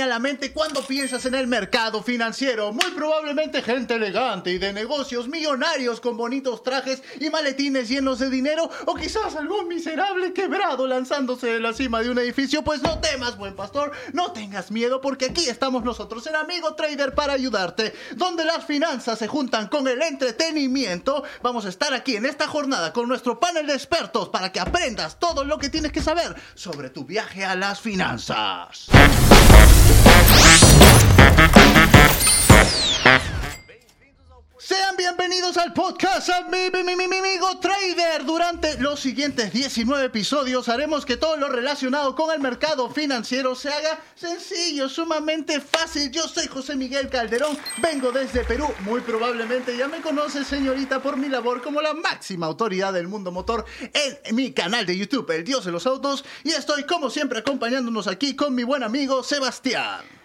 a la mente cuando piensas en el mercado financiero? Muy probablemente gente elegante y de negocios millonarios con bonitos trajes y maletines llenos de dinero o quizás algún miserable quebrado lanzándose de la cima de un edificio. Pues no temas, buen pastor, no tengas miedo porque aquí estamos nosotros en Amigo Trader para ayudarte, donde las finanzas se juntan con el entretenimiento. Vamos a estar aquí en esta jornada con nuestro panel de expertos para que aprendas todo lo que tienes que saber sobre tu viaje a las finanzas. Sean bienvenidos al podcast mi, mi, mi, mi, amigo trader. Durante los siguientes 19 episodios haremos que todo lo relacionado con el mercado financiero se haga sencillo, sumamente fácil. Yo soy José Miguel Calderón, vengo desde Perú. Muy probablemente ya me conoce, señorita, por mi labor como la máxima autoridad del mundo motor en mi canal de YouTube, El Dios de los Autos. Y estoy, como siempre, acompañándonos aquí con mi buen amigo Sebastián.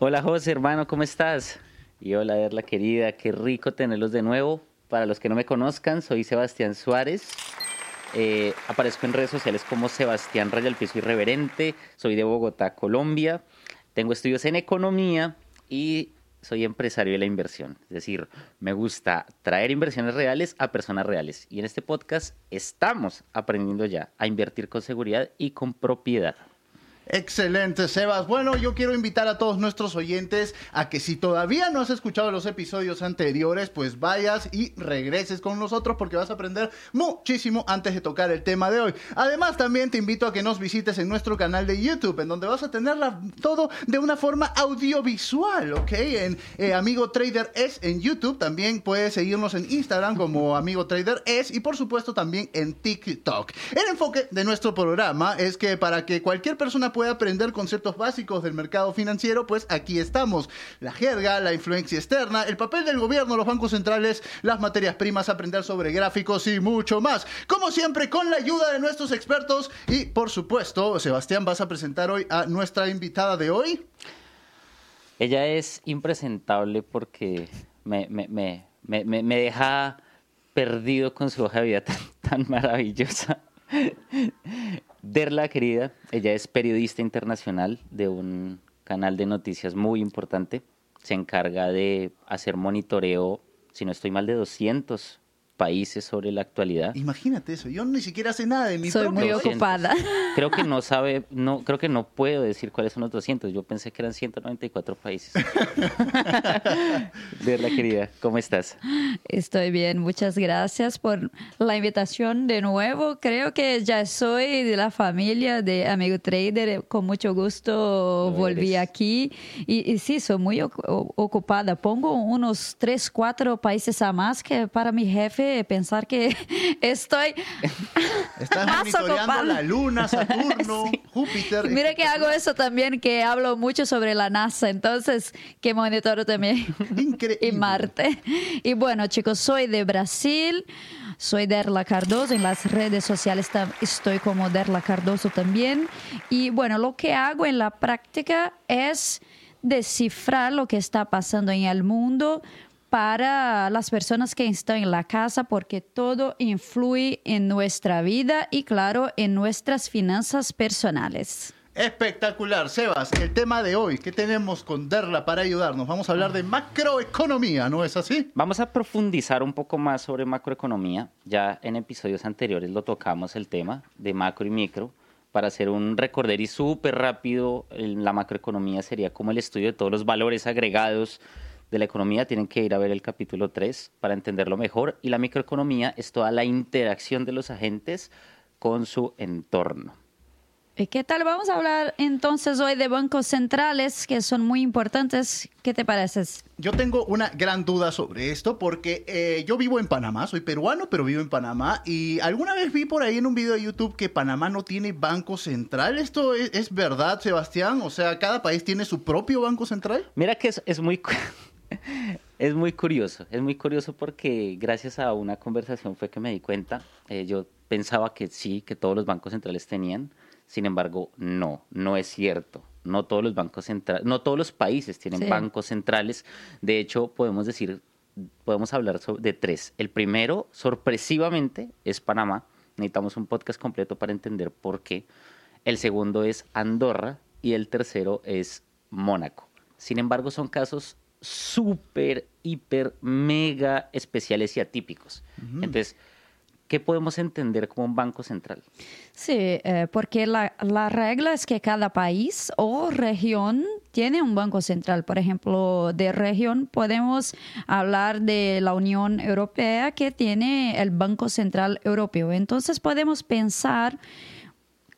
Hola José, hermano, ¿cómo estás? Y hola, Erla querida, qué rico tenerlos de nuevo. Para los que no me conozcan, soy Sebastián Suárez. Eh, aparezco en redes sociales como Sebastián Raya Piso Irreverente. Soy de Bogotá, Colombia. Tengo estudios en economía y soy empresario de la inversión. Es decir, me gusta traer inversiones reales a personas reales. Y en este podcast estamos aprendiendo ya a invertir con seguridad y con propiedad. Excelente, Sebas. Bueno, yo quiero invitar a todos nuestros oyentes a que si todavía no has escuchado los episodios anteriores, pues vayas y regreses con nosotros porque vas a aprender muchísimo antes de tocar el tema de hoy. Además, también te invito a que nos visites en nuestro canal de YouTube, en donde vas a tener todo de una forma audiovisual, ¿ok? En eh, Amigo Trader es en YouTube. También puedes seguirnos en Instagram como Amigo Trader es y por supuesto también en TikTok. El enfoque de nuestro programa es que para que cualquier persona puede aprender conceptos básicos del mercado financiero, pues aquí estamos. La jerga, la influencia externa, el papel del gobierno, los bancos centrales, las materias primas, aprender sobre gráficos y mucho más. Como siempre, con la ayuda de nuestros expertos y, por supuesto, Sebastián, vas a presentar hoy a nuestra invitada de hoy. Ella es impresentable porque me, deja perdido con su hoja de vida tan maravillosa. Derla, querida, ella es periodista internacional de un canal de noticias muy importante. Se encarga de hacer monitoreo, si no estoy mal, de 200 países sobre la actualidad. Imagínate eso, yo ni siquiera sé nada de mi Soy muy ocupada. Creo que no sabe, no, creo que no puedo decir cuáles son los 200. Yo pensé que eran 194 países. Verla querida, ¿cómo estás? Estoy bien, muchas gracias por la invitación de nuevo. Creo que ya soy de la familia de Amigo Trader. Con mucho gusto volví aquí. Y, sí, soy muy ocupada. Pongo unos 3, 4 países a más que para mi jefe pensar que estoy Estás monitoreando la Luna, Saturno, Júpiter. Mire que hago eso también, que hablo mucho sobre la NASA, entonces que monitoro también. Increíble. y Marte. Y bueno, chicos, soy de Brasil. Soy Derla Cardoso, en las redes sociales estoy como Derla Cardoso también. Y bueno, lo que hago en la práctica es descifrar lo que está pasando en el mundo, para las personas que están en la casa porque todo influye en nuestra vida y claro, en nuestras finanzas personales. Espectacular, Sebas. El tema de hoy, ¿qué tenemos con Derla para ayudarnos? Vamos a hablar de macroeconomía, ¿no es así? Vamos a profundizar un poco más sobre macroeconomía. Ya en episodios anteriores lo tocamos el tema de macro y micro. Para hacer un recorder y súper rápido, la macroeconomía sería como el estudio de todos los valores agregados de la economía tienen que ir a ver el capítulo 3 para entenderlo mejor. Y la microeconomía es toda la interacción de los agentes con su entorno. ¿Y qué tal? Vamos a hablar entonces hoy de bancos centrales que son muy importantes. ¿Qué te parece? Yo tengo una gran duda sobre esto porque eh, yo vivo en Panamá, soy peruano, pero vivo en Panamá y alguna vez vi por ahí en un video de YouTube que Panamá no tiene banco central. ¿Esto es, verdad, Sebastián? O sea, ¿cada país tiene su propio banco central? Mira que es, es muy... es muy curioso, es muy curioso porque gracias a una conversación fue que me di cuenta, eh, yo pensaba que sí, que todos los bancos centrales tenían, sin embargo, no, no es cierto. No todos los bancos centrales, no todos los países tienen bancos centrales. De hecho, podemos decir, podemos hablar de tres. El primero, sorpresivamente, es Panamá. Necesitamos un podcast completo para entender por qué. El segundo es Andorra y el tercero es Mónaco. Sin embargo, son casos súper, hiper, mega especiales y atípicos. Entonces, ¿qué podemos entender como un banco central? Sí, eh, porque la, la, regla es que cada país o región tiene un banco central. Por ejemplo, de región podemos hablar de la Unión Europea que tiene el Banco Central Europeo. Entonces podemos pensar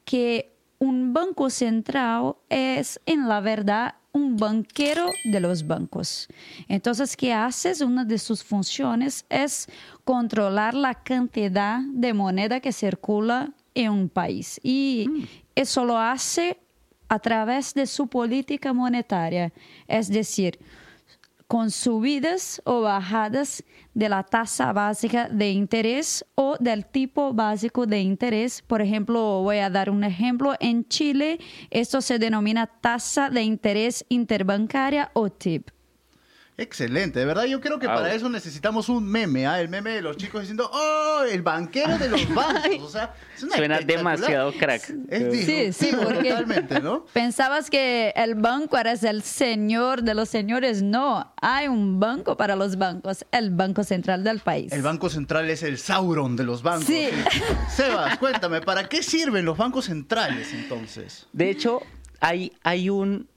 que un banco central es en la verdad un banquero de los bancos. Entonces, ¿qué haces? Una de sus funciones es controlar la cantidad de moneda que circula en un país. Y mm. eso lo hace a través de su política monetaria, es decir, con subidas o bajadas de la tasa básica de interés o del tipo básico de interés. Por ejemplo, voy a dar un ejemplo. En Chile, esto se denomina tasa de interés interbancaria o TIP. Excelente, de verdad yo creo que para eso necesitamos un meme, ¿ah? el meme de los chicos diciendo, oh, el banquero de los bancos, o sea, suena demasiado crack. Es sí, sí, porque totalmente, ¿no? Pensabas que el banco era el señor de los señores, no, hay un banco para los bancos, el Banco Central del país. El Banco Central es el Sauron de los bancos. Sí. Sebas, cuéntame, ¿para qué sirven los bancos centrales entonces? De hecho, hay, hay un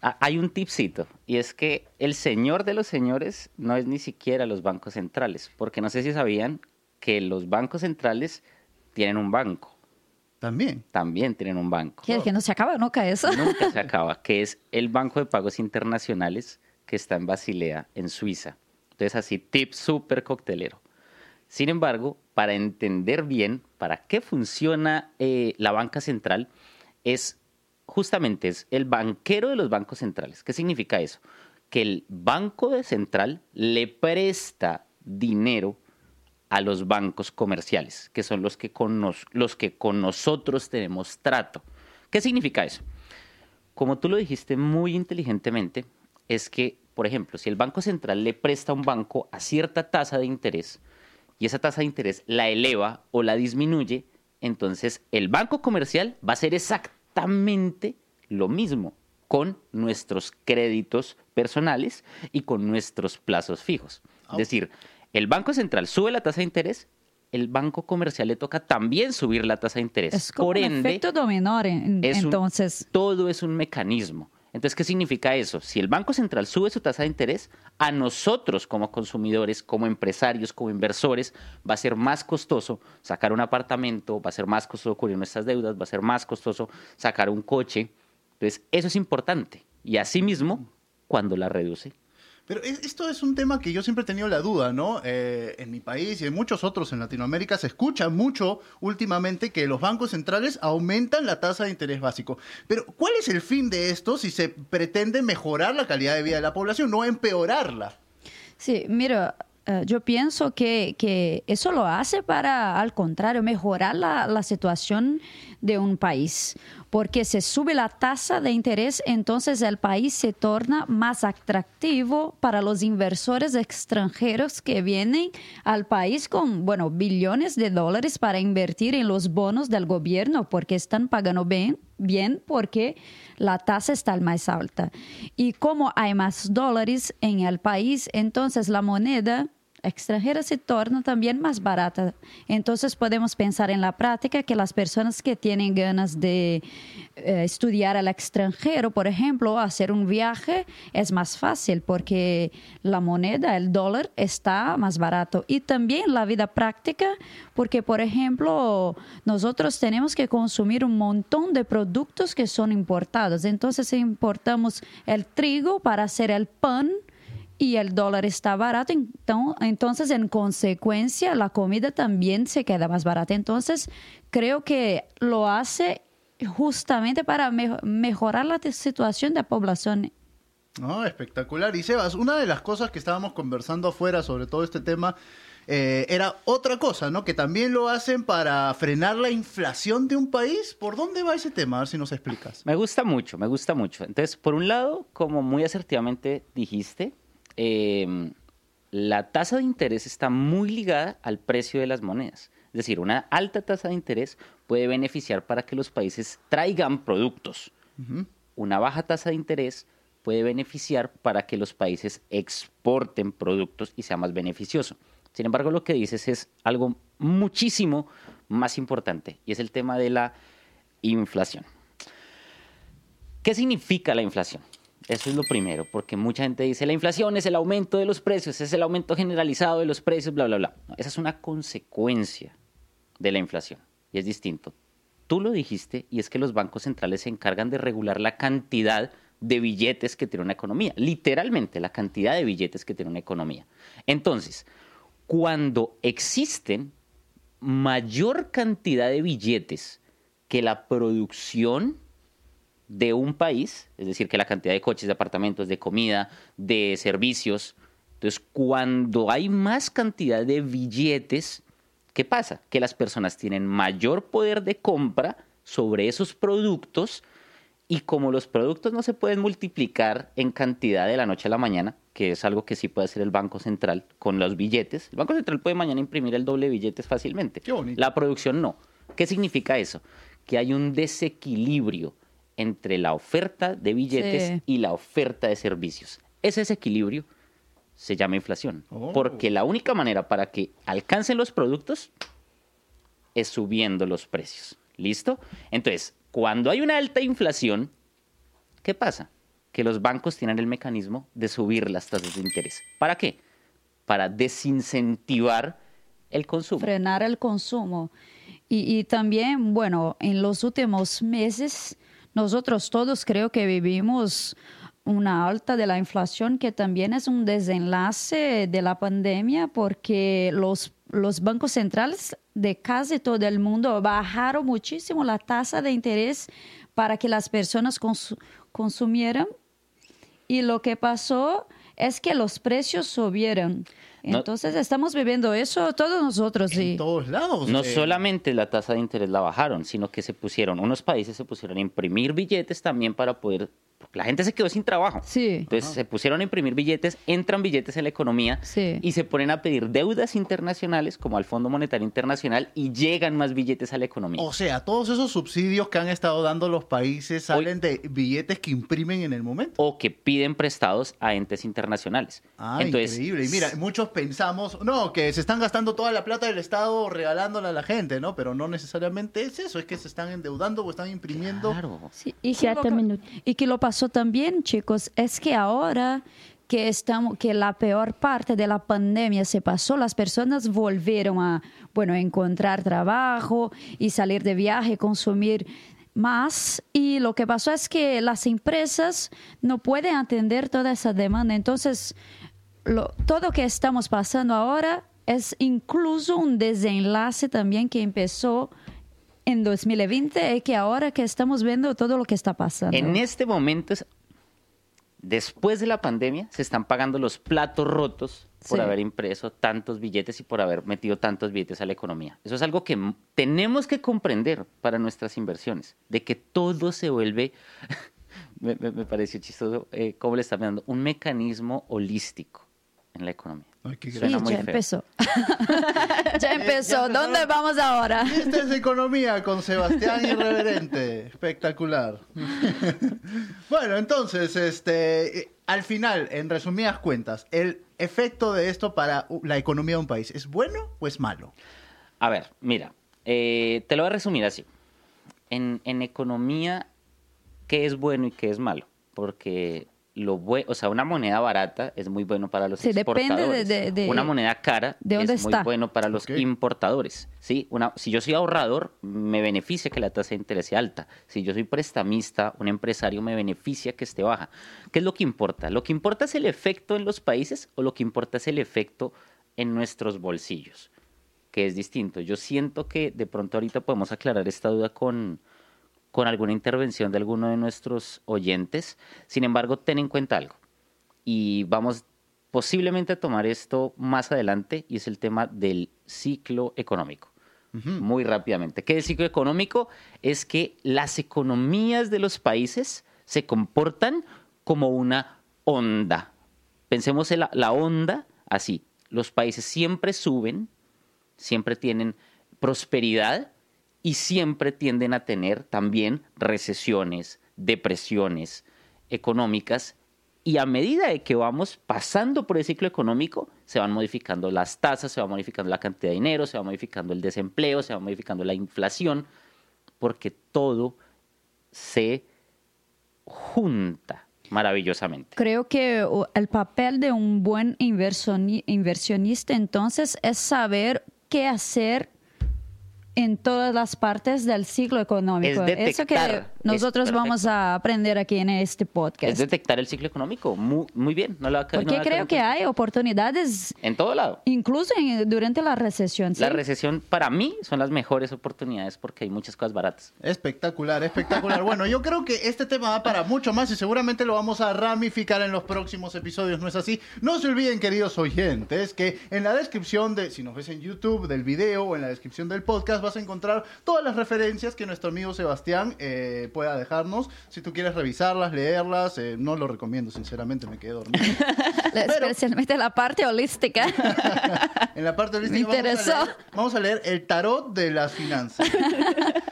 hay un tipcito, y es que el señor de los señores no es ni siquiera los bancos centrales, porque no sé si sabían que los bancos centrales tienen un banco. También. También tienen un banco. ¿Qué? Que no se acaba nunca eso. Nunca se acaba, que es el Banco de Pagos Internacionales que está en Basilea, en Suiza. Entonces, así, tip súper coctelero. Sin embargo, para entender bien para qué funciona eh, la banca central, es justamente es el banquero de los bancos centrales. ¿Qué significa eso? Que el banco de central le presta dinero a los bancos comerciales, que son los que con, los que con nosotros tenemos trato. ¿Qué significa eso? Como tú lo dijiste muy inteligentemente, es que, por ejemplo, si el Banco Central le presta a un banco a cierta tasa de interés y esa tasa de interés la eleva o la disminuye, entonces el banco comercial va a ser exacto exactamente lo mismo con nuestros créditos personales y con nuestros plazos fijos. Es decir, el Banco Central sube la tasa de interés, el banco comercial le toca también subir la tasa de interés. Es como Por un efecto dominó, entonces. todo es un mecanismo. Entonces, ¿qué significa eso? Si el Banco Central sube su tasa de interés, a nosotros como consumidores, como empresarios, como inversores, va a ser más costoso sacar un apartamento, va a ser más costoso cubrir nuestras deudas, va a ser más costoso sacar un coche. Entonces, eso es importante. Y asimismo, cuando la reduce, pero esto es un tema que yo siempre he tenido la duda, ¿no? Eh, en mi país y en muchos otros en Latinoamérica se escucha mucho últimamente que los bancos centrales aumentan la tasa de interés básico. Pero ¿cuál es el fin de esto si se pretende mejorar la calidad de vida de la población, no empeorarla? Sí, mira, eh, yo pienso que, que, eso lo hace para, al contrario, mejorar la, la, situación de un país. Porque se sube la tasa de interés, entonces el país se torna más atractivo para los inversores extranjeros que vienen al país con, bueno, billones de dólares para invertir en los bonos del gobierno porque están pagando bien, bien porque la tasa está más alta. Y como hay más dólares en el país, entonces la moneda extranjera se torna también más barata. Entonces podemos pensar en la práctica que las personas que tienen ganas de eh, estudiar al extranjero, por ejemplo, hacer un viaje, es más fácil porque la moneda, el dólar, está más barato. Y también la vida práctica, porque, por ejemplo, nosotros tenemos que consumir un montón de productos que son importados. Entonces importamos el trigo para hacer el pan, y el dólar está barato, entonces en consecuencia la comida también se queda más barata. Entonces creo que lo hace justamente para mejorar la situación de la población. No, espectacular. Y Sebas, una de las cosas que estábamos conversando afuera sobre todo este tema eh, era otra cosa, ¿no? Que también lo hacen para frenar la inflación de un país. ¿Por dónde va ese tema? A ver si nos explicas. Me gusta mucho, me gusta mucho. Entonces, por un lado, como muy asertivamente dijiste, Em, la tasa de interés está muy ligada al precio de las monedas. Es decir, una alta tasa de interés puede beneficiar para que los países traigan productos una baja tasa de interés puede beneficiar para que los países exporten productos y sea más beneficioso. Sin embargo, lo que dices es algo muchísimo más importante y es el tema de la inflación. ¿Qué significa la inflación? Eso es lo primero, porque mucha gente dice, la inflación es el aumento de los precios, es el aumento generalizado de los precios, bla, bla, bla. esa es una consecuencia de la inflación y es distinto. Tú lo dijiste y es que los bancos centrales se encargan de regular la cantidad de billetes que tiene una economía, literalmente la cantidad de billetes que tiene una economía. Entonces, cuando existen mayor cantidad de billetes que la producción de un país, es decir, que la cantidad de coches, de apartamentos, de comida, de servicios. Entonces, cuando hay más cantidad de billetes, ¿qué pasa? Que las personas tienen mayor poder de compra sobre esos productos y como los productos no se pueden multiplicar en cantidad de la noche a la mañana, que es algo que sí puede hacer el Banco Central con los billetes, el Banco Central puede mañana imprimir el doble de billetes fácilmente. La producción no. ¿Qué significa eso? Que hay un desequilibrio entre la oferta de billetes y la oferta de servicios. Ese desequilibrio se llama inflación, oh. porque la única manera para que alcancen los productos es subiendo los precios. ¿Listo? Entonces, cuando hay una alta inflación, ¿qué pasa? Que los bancos tienen el mecanismo de subir las tasas de interés. ¿Para qué? Para desincentivar el consumo. Frenar el consumo. Y, y también, bueno, en los últimos meses nosotros todos creo que vivimos una alta de la inflación que también es un desenlace de la pandemia porque los, los bancos centrales de casi todo el mundo bajaron muchísimo la tasa de interés para que las personas consumieran. Y lo que pasó es que los precios subieron. Entonces estamos viviendo eso todos nosotros. En todos lados. No eh. solamente la tasa de interés la bajaron, sino que se pusieron, unos países se pusieron a imprimir billetes también para poder la gente se quedó sin trabajo. Sí. Entonces se pusieron a imprimir billetes, entran billetes en la economía y se ponen a pedir deudas internacionales como al Fondo Monetario Internacional y llegan más billetes a la economía. O sea, todos esos subsidios que han estado dando los países salen de billetes que imprimen en el momento. O que piden prestados a entes internacionales. Ah, increíble. Y mira, muchos pensamos, no, que se están gastando toda la plata del Estado regalándola a la gente, ¿no? Pero no necesariamente es eso, es que se están endeudando o están imprimiendo. Claro. Sí, y, que lo, y que lo pasó también, chicos, es que ahora que estamos que la peor parte de la pandemia se pasó, las personas volvieron a, bueno, encontrar trabajo y salir de viaje, consumir más y lo que pasó es que las empresas no pueden atender toda esa demanda. Entonces, lo, todo lo que estamos pasando ahora es incluso un desenlace también que empezó en 2020 es que ahora que estamos viendo todo lo que está pasando. En este momento, después de la pandemia, se están pagando los platos rotos por haber impreso tantos billetes y por haber metido tantos billetes a la economía. Eso es algo que tenemos que comprender para nuestras inversiones, de que todo se vuelve, me, me, pareció chistoso eh, cómo le está dando, un mecanismo holístico en la economía. Ay, qué sí, ya empezó. ya empezó. ¿Dónde vamos ahora? esta es Economía con Sebastián Irreverente. Espectacular. bueno, entonces, este, al final, en resumidas cuentas, ¿el efecto de esto para la economía de un país es bueno o es malo? A ver, mira, eh, te lo voy a resumir así. En, en economía, ¿qué es bueno y qué es malo? Porque lo bueno, o sea, una moneda barata es muy bueno para los exportadores. de, una moneda cara es muy bueno para los importadores. ¿sí? Una, si yo soy ahorrador, me beneficia que la tasa de interés sea alta. Si yo soy prestamista, un empresario, me beneficia que esté baja. ¿Qué es lo que importa? ¿Lo que importa es el efecto en los países o lo que importa es el efecto en nuestros bolsillos? Que es distinto. Yo siento que de pronto ahorita podemos aclarar esta duda con, con alguna intervención de alguno de nuestros oyentes. Sin embargo, ten en cuenta algo. Y vamos posiblemente a tomar esto más adelante y es el tema del ciclo económico. Muy rápidamente. ¿Qué es el ciclo económico? Es que las economías de los países se comportan como una onda. Pensemos en la, la onda así. Los países siempre suben, siempre tienen prosperidad, y siempre tienden a tener también recesiones, depresiones económicas y a medida de que vamos pasando por el ciclo económico, se van modificando las tasas, se va modificando la cantidad de dinero, se va modificando el desempleo, se va modificando la inflación, porque todo se junta maravillosamente. Creo que el papel de un buen inversioni- inversionista entonces es saber qué hacer en todas las partes del ciclo económico. Es Eso que detectar, nosotros es vamos a aprender aquí en este podcast. Es detectar el ciclo económico. Muy, muy bien. No le va a ca- no Porque caer creo que hay oportunidades En todo lado. incluso en- durante la recesión. ¿sí? La recesión para mí son las mejores oportunidades porque hay muchas cosas baratas. Espectacular, espectacular. Bueno, yo creo que este tema va para mucho más y seguramente lo vamos a ramificar en los próximos episodios, ¿no es así? No se olviden, queridos oyentes, que en la descripción de, si nos ves en YouTube, del video o en la descripción del podcast, vas a encontrar todas las referencias que nuestro amigo Sebastián eh, pueda dejarnos. Si tú quieres revisarlas, leerlas, eh, no lo recomiendo, sinceramente, me quedé dormido. La- Especialmente la parte holística. En la parte holística Me vamos a interesó. leer- Vamos a leer el tarot de las finanzas.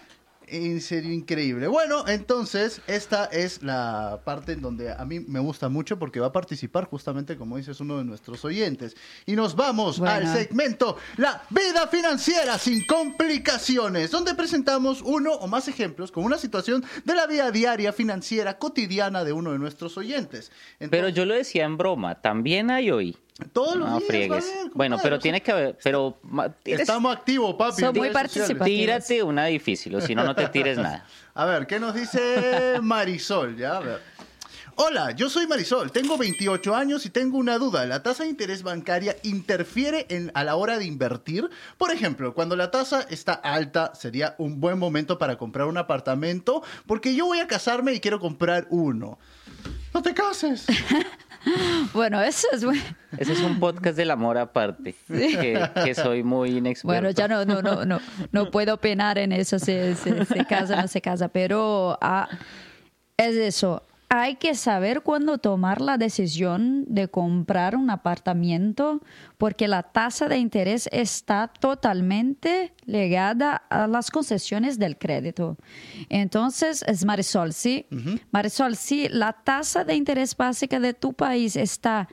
En serio, increíble. Bueno, entonces, esta es la parte en donde a mí me gusta mucho porque va a participar justamente, como dices, uno de nuestros oyentes. Y nos vamos Bueno. al segmento La vida financiera sin complicaciones, donde presentamos uno o más ejemplos con una situación de la vida diaria financiera cotidiana de uno de nuestros oyentes. Pero yo lo decía en broma, también hay hoy. Todos los No días, friegues. va a haber, Bueno, pero tiene que haber, pero Estamos activos, papi. Son muy participativos. tírate una difícil, o si no, no te tires nada. A ver, ¿qué nos dice Marisol? Ya, a ver. Hola, yo soy Marisol, tengo 28 años y tengo una duda. ¿La tasa de interés bancaria interfiere en, a la hora de invertir? Por ejemplo, cuando la tasa está alta, sería un buen momento para comprar un apartamento porque yo voy a casarme y quiero comprar uno. No te cases. bueno, eso es bueno. Ese es un podcast del amor aparte, que, que soy muy inexperto. Bueno, ya no, no, no, no, no puedo opinar en eso, si se, se casa, no se casa, pero ah, es eso. Hay que saber cuándo tomar la decisión de comprar un apartamento porque la tasa de interés está totalmente ligada a las concesiones del crédito. Entonces, es Marisol, ¿sí? Marisol, si la tasa de interés básica de tu país está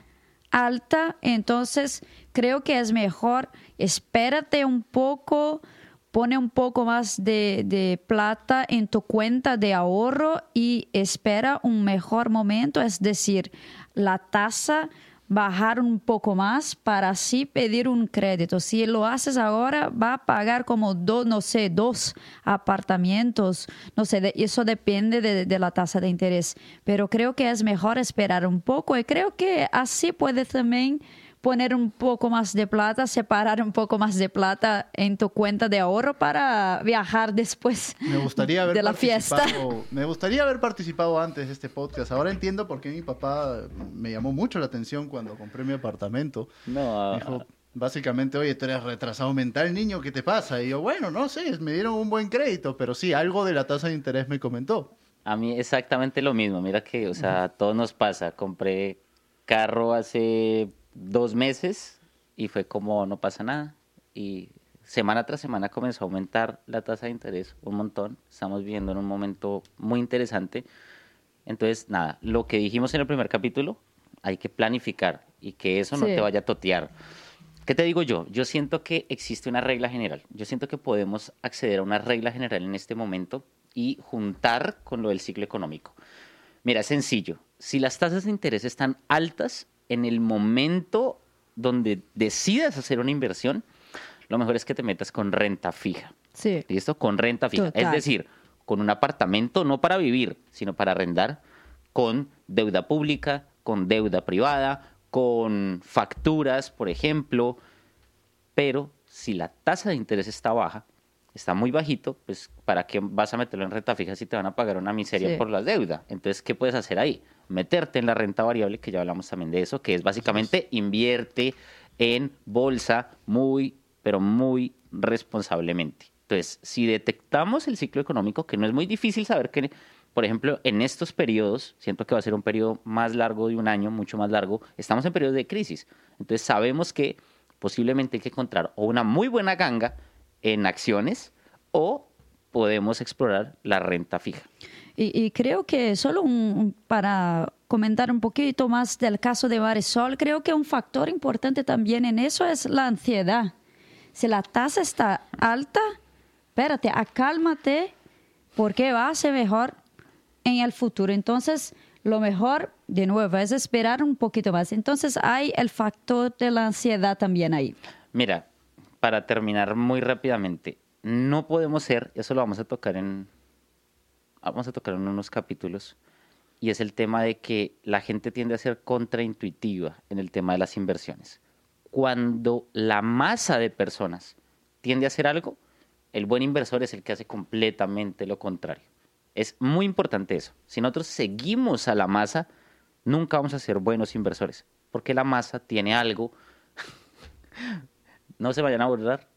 alta, entonces creo que es mejor espérate un poco, pone un poco más de, de plata en tu cuenta de ahorro y espera un mejor momento, es decir, la tasa bajar un poco más para así pedir un crédito. Si lo haces ahora, va a pagar como dos, no sé, dos apartamentos, no sé, de- eso depende de, de la tasa de interés. Pero creo que es mejor esperar un poco y creo que así puedes también poner un poco más de plata, separar un poco más de plata en tu cuenta de ahorro para viajar después Me gustaría haber de la fiesta. Me gustaría haber participado antes de este podcast. Ahora entiendo por qué mi papá me llamó mucho la atención cuando compré mi apartamento. No, Me dijo, básicamente, oye, tú eres retrasado mental, niño, ¿qué te pasa? Y yo, bueno, no sé, me dieron un buen crédito, pero sí, algo de la tasa de interés me comentó. a mí exactamente lo mismo. Mira que, o sea, a todos nos pasa. Compré carro hace dos meses y fue como no pasa nada. Y semana tras semana comenzó a aumentar la tasa de interés un montón. Estamos viviendo en un momento muy interesante. Entonces, nada, lo que dijimos en el primer capítulo, hay que planificar y que eso no Sí. te vaya a totear. ¿Qué te digo yo? Yo siento que existe una regla general. Yo siento que podemos acceder a una regla general en este momento y juntar con lo del ciclo económico. Mira, es sencillo. Si las tasas de interés están altas en el momento donde decidas hacer una inversión, lo mejor es que te metas con renta fija. Sí. ¿Listo? Con renta fija. Total. Es decir, con un apartamento no para vivir, sino para arrendar, con deuda pública, con deuda privada, con facturas, por ejemplo. Pero si la tasa de interés está baja, está muy bajito, pues ¿para qué vas a meterlo en renta fija si te van a pagar una miseria Sí. por la deuda? Entonces, ¿qué puedes hacer ahí? Meterte en la renta variable, que ya hablamos también de eso, que es básicamente invierte en bolsa muy, pero muy responsablemente. Entonces, si detectamos el ciclo económico, que no es muy difícil saber que, por ejemplo, en estos periodos, siento que va a ser un periodo más largo de un año, mucho más largo, estamos en periodos de crisis. Entonces, sabemos que posiblemente hay que encontrar o una muy buena ganga en acciones o podemos explorar la renta fija. Y, creo que solo un- para comentar un poquito más del caso de Marisol, creo que un factor importante también en eso es la ansiedad. Si la tasa está alta, espérate, acálmate, porque va a ser mejor en el futuro. Entonces, lo mejor, de nuevo, es esperar un poquito más. Entonces, hay el factor de la ansiedad también ahí. Mira, para terminar muy rápidamente, no podemos ser, eso lo vamos a tocar en, vamos a tocar en unos capítulos, y es el tema de que la gente tiende a ser contraintuitiva en el tema de las inversiones. Cuando la masa de personas tiende a hacer algo, el buen inversor es el que hace completamente lo contrario. Es muy importante eso. Si nosotros seguimos a la masa, nunca vamos a ser buenos inversores, porque la masa tiene algo no se vayan a abordar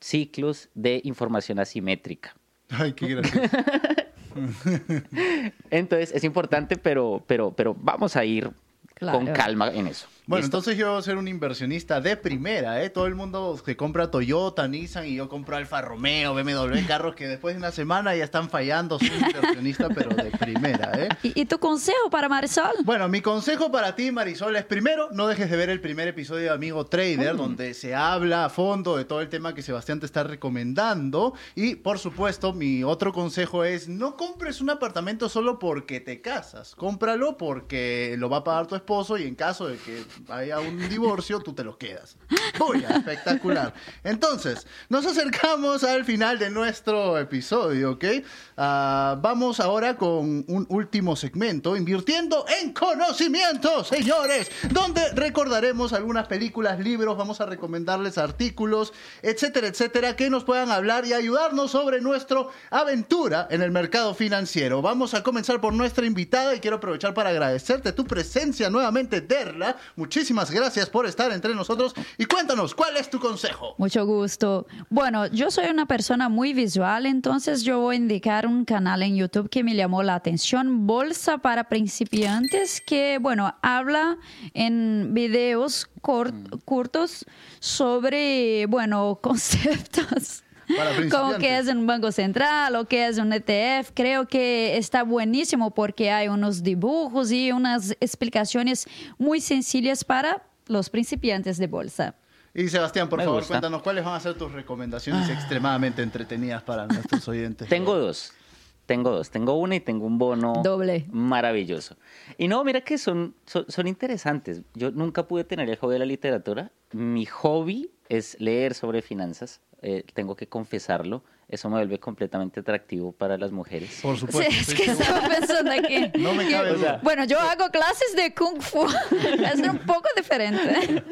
ciclos de información asimétrica. Ay, qué gracioso. Entonces es importante, pero, pero, pero vamos a ir Claro. con calma en eso. Bueno, ¿Listo? entonces yo voy a ser un inversionista de primera, ¿eh? Todo el mundo que compra Toyota, Nissan y yo compro Alfa Romeo, BMW, carros que después de una semana ya están fallando. Soy inversionista, pero de primera, ¿eh? ¿Y, y tu consejo para Marisol? Bueno, mi consejo para ti, Marisol, es primero, no dejes de ver el primer episodio de Amigo Trader, donde se habla a fondo de todo el tema que Sebastián te está recomendando. Y, por supuesto, mi otro consejo es, no compres un apartamento solo porque te casas. Cómpralo porque lo va a pagar tu esposo y en caso de que haya un divorcio, tú te lo quedas. ¡Buya! Espectacular. Entonces, nos acercamos al final de nuestro episodio, ¿ok? Ah, vamos ahora con un último segmento, invirtiendo en conocimiento, señores, donde recordaremos algunas películas, libros, vamos a recomendarles artículos, etcétera, etcétera, que nos puedan hablar y ayudarnos sobre nuestra aventura en el mercado financiero. Vamos a comenzar por nuestra invitada y quiero aprovechar para agradecerte tu presencia nuevamente, Derla. Muchísimas gracias por estar entre nosotros y cuéntanos, ¿cuál es tu consejo? Mucho gusto. Bueno, yo soy una persona muy visual, entonces yo voy a indicar un canal en YouTube que me llamó la atención, Bolsa para principiantes, que, bueno, habla en videos cor- cortos sobre, bueno, conceptos. Como que es un banco central o que es un ETF, creo que está buenísimo porque hay unos dibujos y unas explicaciones muy sencillas para los principiantes de bolsa. Y Sebastián, por Me favor, gusta. cuéntanos cuáles van a ser tus recomendaciones extremadamente entretenidas para nuestros oyentes. Tengo dos. Tengo dos. Tengo una y tengo un bono Doble. maravilloso. Y no, mira que son, son, son interesantes. Yo nunca pude tener el hobby de la literatura. Mi hobby es leer sobre finanzas. Eh, tengo que confesarlo. Eso me vuelve completamente atractivo para las mujeres. Por Sí, supuesto. es estoy que estaba pensando aquí. No me cabe que- duda. Bueno, yo hago clases de Kung Fu. es un poco diferente.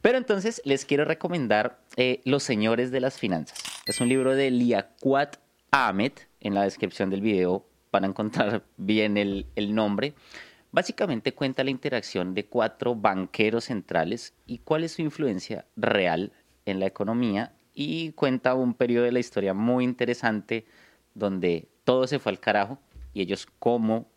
Pero entonces les quiero recomendar eh, Los Señores de las Finanzas. Es un libro de Liaquat Ahmed. En la descripción del video van a encontrar bien el, el nombre. Básicamente cuenta la interacción de cuatro banqueros centrales y cuál es su influencia real en la economía y cuenta un periodo de la historia muy interesante donde todo se fue al carajo y ellos cómo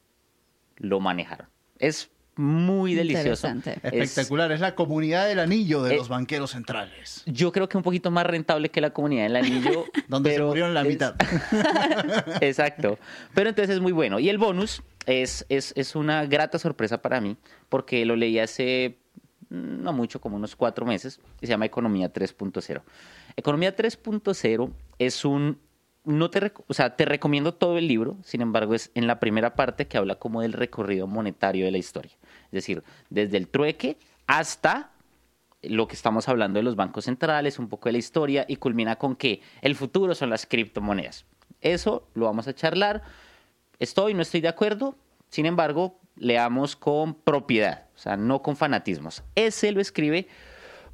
lo manejaron. Es muy delicioso. Interesante. Es- Espectacular, es la comunidad del anillo de Eh, los banqueros centrales. yo creo que un poquito más rentable que la comunidad del anillo. Donde se murieron la es- mitad. Exacto. Pero entonces es muy bueno. Y el bonus es, es, es una grata sorpresa para mí, porque lo leí hace mm, no mucho, como unos cuatro meses, y se llama Economía 3.0. Economía 3.0 es un... No te, o sea, te recomiendo todo el libro, sin embargo, es en la primera parte que habla como del recorrido monetario de la historia. Es decir, desde el trueque hasta lo que estamos hablando de los bancos centrales, un poco de la historia y culmina con que el futuro son las criptomonedas. Eso lo vamos a charlar. Estoy, no estoy de acuerdo. Sin embargo, leamos con propiedad, o sea, no con fanatismos. Ese lo escribe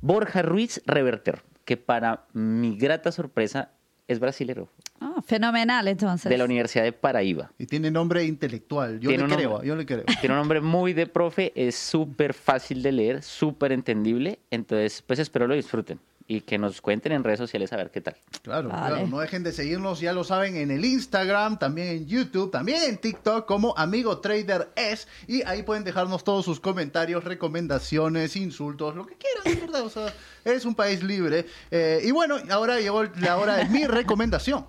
Borja Ruiz Reverter, que para mi grata sorpresa es brasilero, Ah, fenomenal, entonces. de la Universidad de Paraíba. Y tiene nombre intelectual. Yo Tiene le creo, nombre. yo le creo. Tiene un nombre muy de profe, es súper fácil de leer, súper entendible. Entonces, pues espero lo disfruten y que nos cuenten en redes sociales a ver qué tal. Claro, Vale. claro. No dejen de seguirnos, ya lo saben, en el Instagram, también en YouTube, también en TikTok como Amigo Trader es. Y ahí pueden dejarnos todos sus comentarios, recomendaciones, insultos, lo que quieran, de verdad. O sea, es un país libre. Eh, y bueno, ahora llegó la hora de mi recomendación.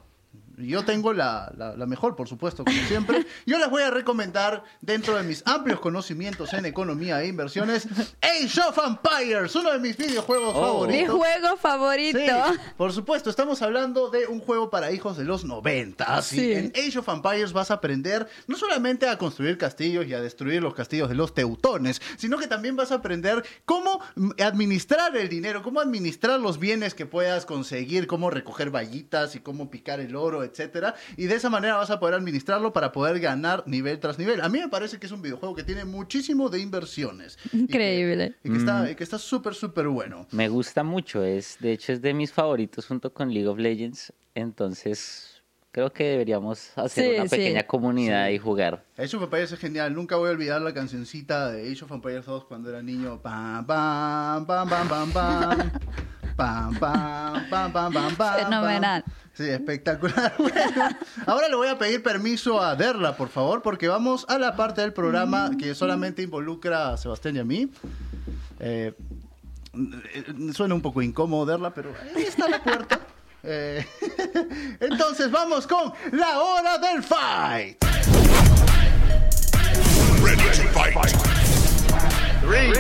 Yo tengo la, la- la mejor, por supuesto, como siempre. Yo les voy a recomendar, dentro de mis amplios conocimientos en economía e inversiones, Age of Empires, uno de mis videojuegos Oh. favoritos. Mi juego favorito. Sí, por supuesto, estamos hablando de un juego para hijos de los 90. Así, Sí. En Age of Empires vas a aprender no solamente a construir castillos y a destruir los castillos de los teutones, sino que también vas a aprender cómo administrar el dinero, cómo administrar los bienes que puedas conseguir, cómo recoger vallitas y cómo picar el oro, etcétera. Y de esa manera vas a poder administrarlo para poder ganar nivel tras nivel. A mí me parece que es un videojuego que tiene muchísimo de inversiones. Y que- Increíble. Y que, está, y que está súper, súper bueno. Me gusta mucho, es, de hecho es de mis favoritos junto con League of Legends, entonces creo que deberíamos hacer Sí, una sí. pequeña comunidad y jugar. Age of Empires es genial. Nunca voy a olvidar la cancioncita de Age of Empires 2 cuando era niño. Pam, pam, pam, pam, pam, pam. Pam, pam, pam, pam, pam, pam. Fenomenal. pam. Sí, espectacular. Bueno, ahora le voy a pedir permiso a Derla, por favor, porque vamos a la parte del programa que solamente involucra a Sebastián y a mí. Eh, eh, suena un poco incómodo, Derla, pero ahí está la puerta. Eh, entonces vamos con la hora del fight. Ready to fight. Three,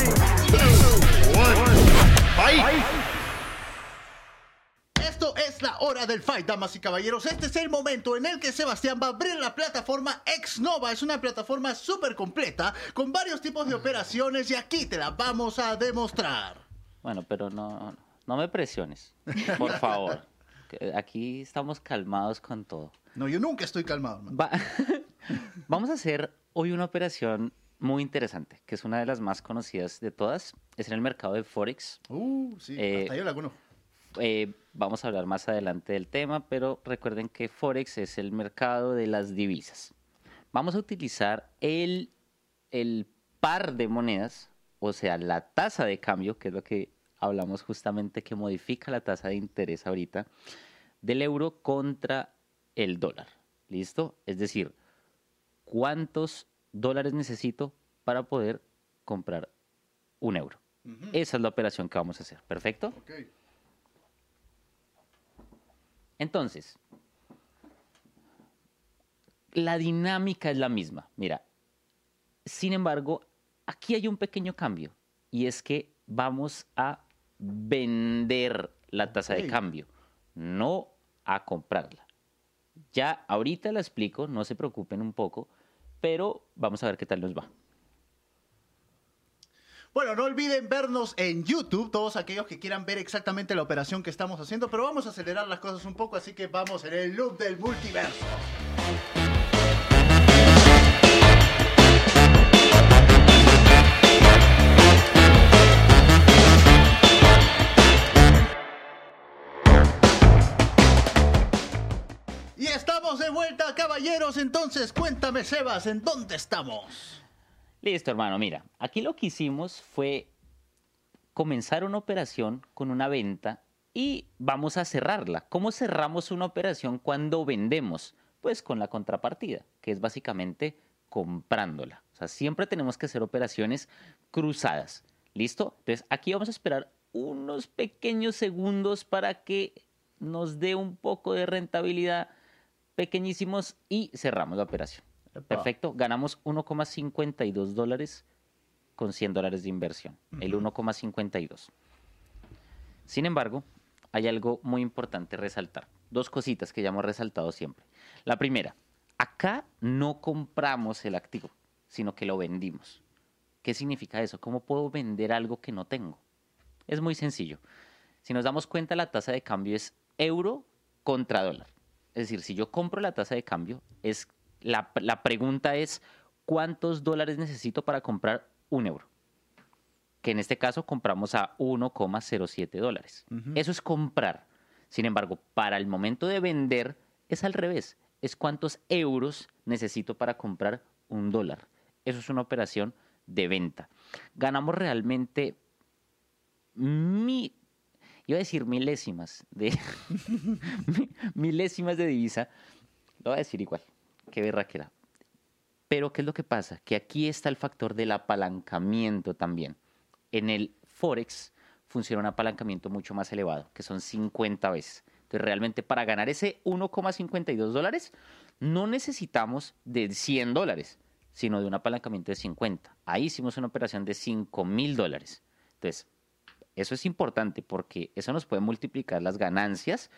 two, one, fight. Es la hora del fight, damas y caballeros. Este es el momento en el que Sebastián va a abrir la plataforma Exnova. Es una plataforma súper completa con varios tipos de operaciones y aquí te la vamos a demostrar. Bueno, pero no, no me presiones, por favor. Aquí estamos calmados con todo. No, yo nunca estoy calmado. Va- Vamos a hacer hoy una operación muy interesante, que es una de las más conocidas de todas. Es en el mercado de Forex. Uh, sí, Eh, hasta yo la conozco. Eh, vamos a hablar más adelante del tema, pero recuerden que Forex es el mercado de las divisas. Vamos a utilizar el, el par de monedas, o sea, la tasa de cambio, que es lo que hablamos justamente que modifica la tasa de interés ahorita, del euro contra el dólar. ¿Listo? Es decir, ¿cuántos dólares necesito para poder comprar un euro? Esa es la operación que vamos a hacer. ¿Perfecto? Ok. Entonces, la dinámica es la misma. Mira, sin embargo, aquí hay un pequeño cambio y es que vamos a vender la tasa de cambio, no a comprarla. Ya ahorita la explico, no se preocupen un poco, pero vamos a ver qué tal nos va. Bueno, no olviden vernos en YouTube, todos aquellos que quieran ver exactamente la operación que estamos haciendo, pero vamos a acelerar las cosas un poco, así que vamos en el loop del multiverso. Y estamos de vuelta, caballeros. Entonces, cuéntame, Sebas, ¿en dónde estamos? Listo, hermano. Mira, aquí lo que hicimos fue comenzar una operación con una venta y vamos a cerrarla. ¿Cómo cerramos una operación cuando vendemos? Pues con la contrapartida, que es básicamente comprándola. O sea, siempre tenemos que hacer operaciones cruzadas. ¿Listo? Entonces, aquí vamos a esperar unos pequeños segundos para que nos dé un poco de rentabilidad, pequeñísimos, y cerramos la operación. Perfecto. Ganamos 1,52 dólares con 100 dólares de inversión. El 1,52. Sin embargo, hay algo muy importante resaltar. Dos cositas que ya hemos resaltado siempre. La primera, acá no compramos el activo, sino que lo vendimos. ¿Qué significa eso? ¿Cómo puedo vender algo que no tengo? Es muy sencillo. Si nos damos cuenta, la tasa de cambio es euro contra dólar. Es decir, si yo compro la tasa de cambio, es la, la pregunta es ¿cuántos dólares necesito para comprar un euro? Que en este caso compramos a 1,07 dólares. Eso es comprar. Sin embargo, para el momento de vender es al revés. Es cuántos euros necesito para comprar un dólar. Eso es una operación de venta. Ganamos realmente mi, iba a decir milésimas de mi- milésimas de divisa. Lo voy a decir igual. Qué berraquera. Pero ¿qué es lo que pasa? Que aquí está el factor del apalancamiento también. En el Forex funciona un apalancamiento mucho más elevado, que son 50 veces. Entonces, realmente para ganar ese 1,52 dólares, no necesitamos de 100 dólares, sino de un apalancamiento de 50. Ahí hicimos una operación de 5 mil dólares. Entonces, eso es importante porque eso nos puede multiplicar las ganancias,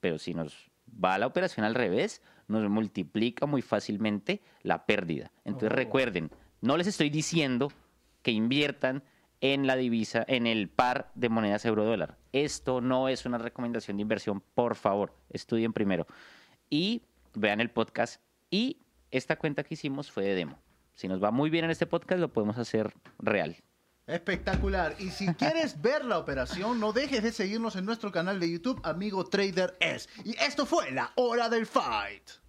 pero si nos va la operación al revés, nos multiplica muy fácilmente la pérdida. Entonces Oh. recuerden, no les estoy diciendo que inviertan en la divisa, en el par de monedas euro-dólar. Esto no es una recomendación de inversión, por favor, estudien primero. Y vean el podcast. Y esta cuenta que hicimos fue de demo. Si nos va muy bien en este podcast, lo podemos hacer real. Espectacular. Y si quieres ver la operación, no dejes de seguirnos en nuestro canal de YouTube, Amigo Trader S. Y esto fue la hora del fight.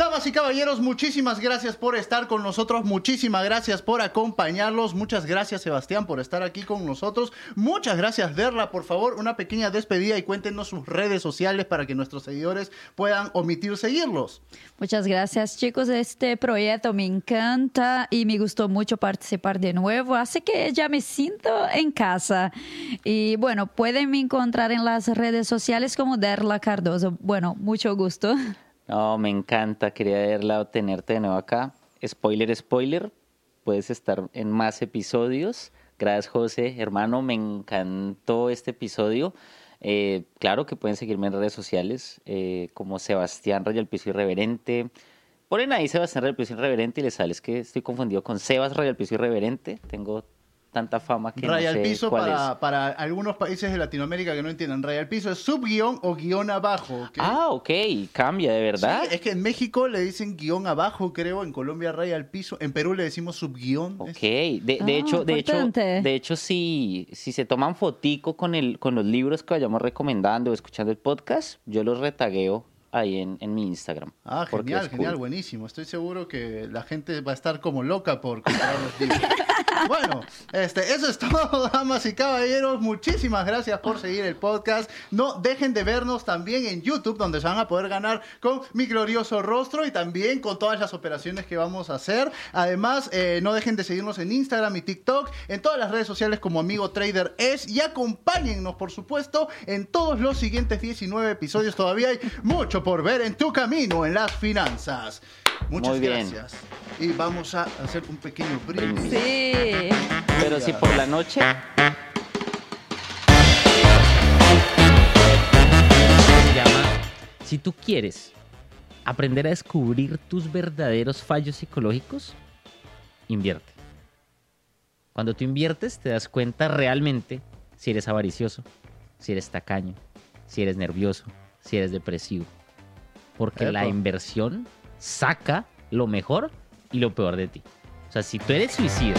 Damas y caballeros, muchísimas gracias por estar con nosotros, muchísimas gracias por acompañarlos, muchas gracias Sebastián por estar aquí con nosotros, muchas gracias Derla, por favor, una pequeña despedida y cuéntenos sus redes sociales para que nuestros seguidores puedan omitir seguirlos. Muchas gracias chicos, este proyecto me encanta y me gustó mucho participar de nuevo, así que ya me siento en casa. Y bueno, pueden me encontrar en las redes sociales como Derla Cardoso. Bueno, mucho gusto. No, me encanta, quería verla tenerte de nuevo acá. Spoiler, spoiler, puedes estar en más episodios. Gracias, José, hermano, me encantó este episodio. Eh, claro que pueden seguirme en redes sociales eh, como Sebastián Rayal Piso Irreverente. Ponen ahí Sebastián Rayal Piso Irreverente y les sale es que estoy confundido con Sebas Rayal Piso Irreverente. Tengo tanta fama que Raya no al piso cuál es. para, para algunos países de Latinoamérica que no entiendan. Raya al piso es subguión o guion abajo. ¿ok? Ah, ok, cambia, de verdad. Sí, es que en México le dicen guion abajo, creo. En Colombia raya al piso. En Perú le decimos subguión. Ok, de, de Ah, hecho, de hecho, de hecho, si, si se toman fotico con el, con los libros que vayamos recomendando o escuchando el podcast, yo los retagueo ahí en, en mi Instagram. Ah, genial, es cool. genial, buenísimo. Estoy seguro que la gente va a estar como loca por comprar los libros. bueno, este, eso es todo, damas y caballeros. Muchísimas gracias por seguir el podcast. No dejen de vernos también en YouTube, donde se van a poder ganar con mi glorioso rostro y también con todas las operaciones que vamos a hacer. Además, eh, no dejen de seguirnos en Instagram y TikTok, en todas las redes sociales como Amigo Trader es y acompáñennos, por supuesto, en todos los siguientes 19 episodios. Todavía hay mucho por ver en tu camino en las finanzas. Muchas Muy bien. gracias. Y vamos a hacer un pequeño brindis. Sí. Pero si por la noche... Se llama, si tú quieres aprender a descubrir tus verdaderos fallos psicológicos, invierte. Cuando tú inviertes te das cuenta realmente si eres avaricioso, si eres tacaño, si eres nervioso, si eres depresivo. Porque la inversión saca lo mejor y lo peor de ti. O sea, si tú eres suicida